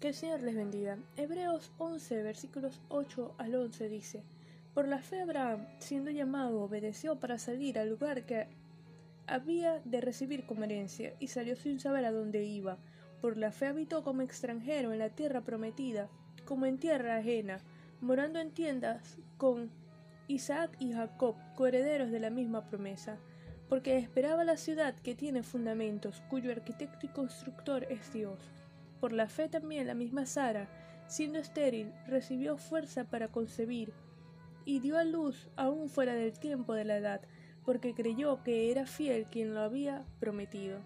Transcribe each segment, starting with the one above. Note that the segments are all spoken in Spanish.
Que el Señor les bendiga. Hebreos 11, versículos 8 al 11 dice, Por la fe Abraham, siendo llamado, obedeció para salir al lugar que había de recibir como herencia, y salió sin saber a dónde iba. Por la fe habitó como extranjero en la tierra prometida, como en tierra ajena, morando en tiendas con Isaac y Jacob, coherederos de la misma promesa, porque esperaba la ciudad que tiene fundamentos, cuyo arquitecto y constructor es Dios. Por la fe también la misma Sara, siendo estéril, recibió fuerza para concebir, y dio a luz aún fuera del tiempo de la edad, porque creyó que era fiel quien lo había prometido.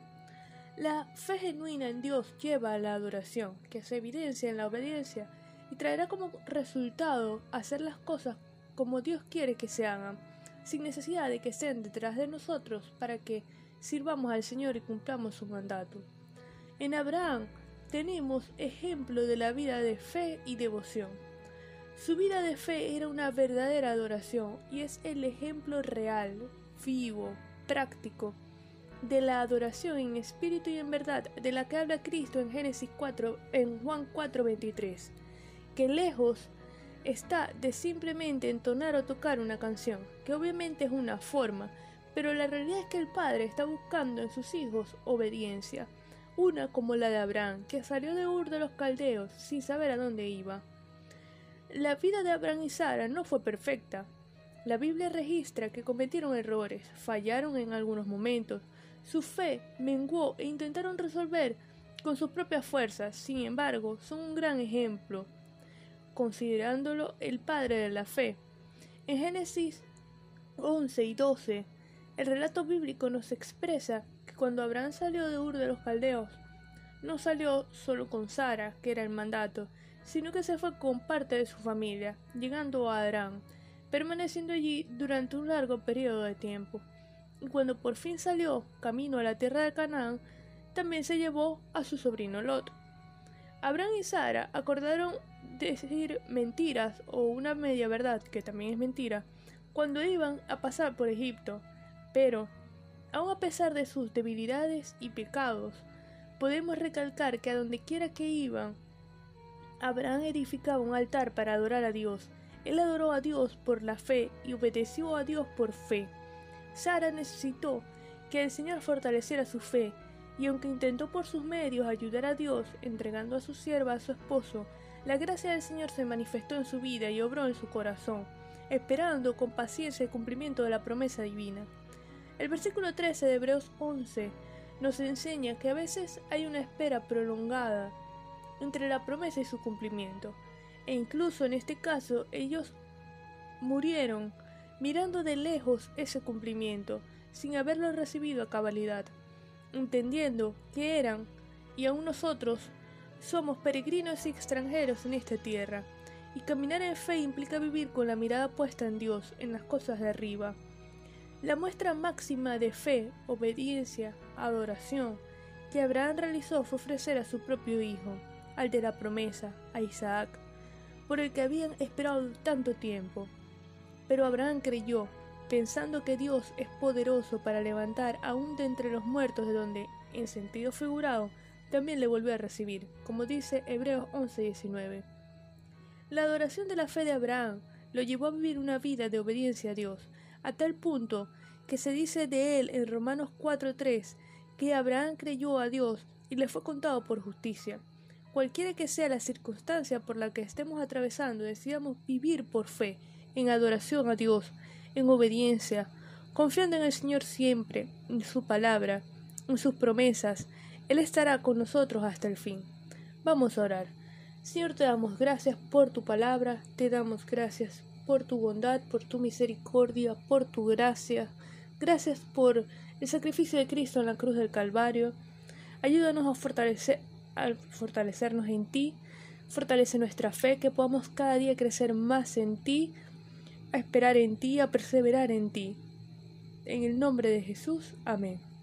La fe genuina en Dios lleva a la adoración, que se evidencia en la obediencia, y traerá como resultado hacer las cosas como Dios quiere que se hagan, sin necesidad de que estén detrás de nosotros para que sirvamos al Señor y cumplamos su mandato. En Abraham tenemos ejemplo de la vida de fe y devoción. Su vida de fe era una verdadera adoración y es el ejemplo real, vivo, práctico de la adoración en espíritu y en verdad de la que habla Cristo en Génesis 4 en Juan 4:23, que lejos está de simplemente entonar o tocar una canción, que obviamente es una forma, pero la realidad es que el Padre está buscando en sus hijos obediencia una como la de Abraham, que salió de Ur de los Caldeos sin saber a dónde iba. La vida de Abraham y Sara no fue perfecta. La Biblia registra que cometieron errores, fallaron en algunos momentos, su fe menguó e intentaron resolver con sus propias fuerzas, sin embargo, son un gran ejemplo, considerándolo el padre de la fe. En Génesis 11 y 12, el relato bíblico nos expresa cuando Abraham salió de Ur de los Caldeos, no salió solo con Sara, que era el mandato, sino que se fue con parte de su familia, llegando a Adrán, permaneciendo allí durante un largo periodo de tiempo. Y cuando por fin salió camino a la tierra de Canaán, también se llevó a su sobrino Lot. Abraham y Sara acordaron decir mentiras o una media verdad, que también es mentira, cuando iban a pasar por Egipto, pero Aun a pesar de sus debilidades y pecados, podemos recalcar que a donde quiera que iban, Abraham edificaba un altar para adorar a Dios. Él adoró a Dios por la fe y obedeció a Dios por fe. Sara necesitó que el Señor fortaleciera su fe, y aunque intentó por sus medios ayudar a Dios, entregando a su sierva a su esposo, la gracia del Señor se manifestó en su vida y obró en su corazón, esperando con paciencia el cumplimiento de la promesa divina. El versículo 13 de Hebreos 11 nos enseña que a veces hay una espera prolongada entre la promesa y su cumplimiento, e incluso en este caso ellos murieron mirando de lejos ese cumplimiento, sin haberlo recibido a cabalidad, entendiendo que eran, y aún nosotros, somos peregrinos y extranjeros en esta tierra, y caminar en fe implica vivir con la mirada puesta en Dios, en las cosas de arriba. La muestra máxima de fe, obediencia, adoración que Abraham realizó fue ofrecer a su propio hijo, al de la promesa, a Isaac, por el que habían esperado tanto tiempo. Pero Abraham creyó, pensando que Dios es poderoso para levantar aún de entre los muertos de donde, en sentido figurado, también le volvió a recibir, como dice Hebreos 11:19. La adoración de la fe de Abraham lo llevó a vivir una vida de obediencia a Dios, a tal punto que se dice de él en Romanos 4.3 que Abraham creyó a Dios y le fue contado por justicia. Cualquiera que sea la circunstancia por la que estemos atravesando, decidamos vivir por fe, en adoración a Dios, en obediencia, confiando en el Señor siempre, en su palabra, en sus promesas. Él estará con nosotros hasta el fin. Vamos a orar. Señor, te damos gracias por tu palabra, te damos gracias por tu bondad, por tu misericordia, por tu gracia. Gracias por el sacrificio de Cristo en la cruz del Calvario. Ayúdanos a, fortalecer, a fortalecernos en ti. Fortalece nuestra fe, que podamos cada día crecer más en ti, a esperar en ti, a perseverar en ti. En el nombre de Jesús. Amén.